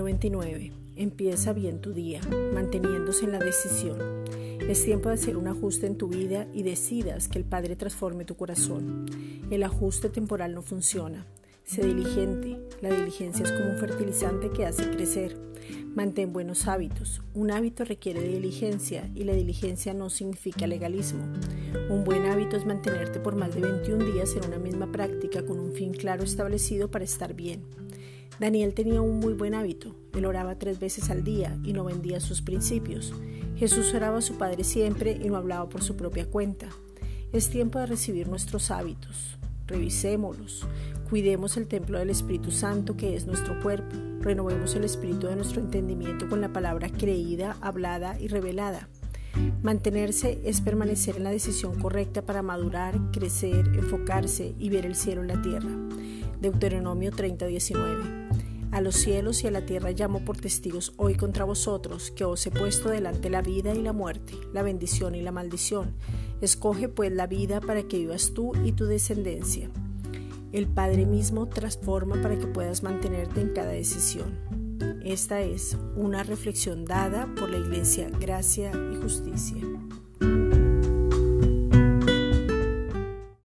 29. Empieza bien tu día, manteniéndose en la decisión. Es tiempo de hacer un ajuste en tu vida y decidas que el Padre transforme tu corazón. El ajuste temporal no funciona. Sé diligente. La diligencia es como un fertilizante que hace crecer. Mantén buenos hábitos. Un hábito requiere de diligencia y la diligencia no significa legalismo. Un buen hábito es mantenerte por más de 21 días en una misma práctica con un fin claro establecido para estar bien. Daniel tenía un muy buen hábito. Él oraba tres veces al día y no vendía sus principios. Jesús oraba a su Padre siempre y no hablaba por su propia cuenta. Es tiempo de recibir nuestros hábitos. Revisémoslos. Cuidemos el templo del Espíritu Santo que es nuestro cuerpo. Renovemos el espíritu de nuestro entendimiento con la palabra creída, hablada y revelada. Mantenerse es permanecer en la decisión correcta para madurar, crecer, enfocarse y ver el cielo en la tierra. Deuteronomio 30:19. A los cielos y a la tierra llamo por testigos hoy contra vosotros, que os he puesto delante la vida y la muerte, la bendición y la maldición. Escoge pues la vida para que vivas tú y tu descendencia. El Padre mismo transforma para que puedas mantenerte en cada decisión. Esta es una reflexión dada por la Iglesia Gracia y Justicia.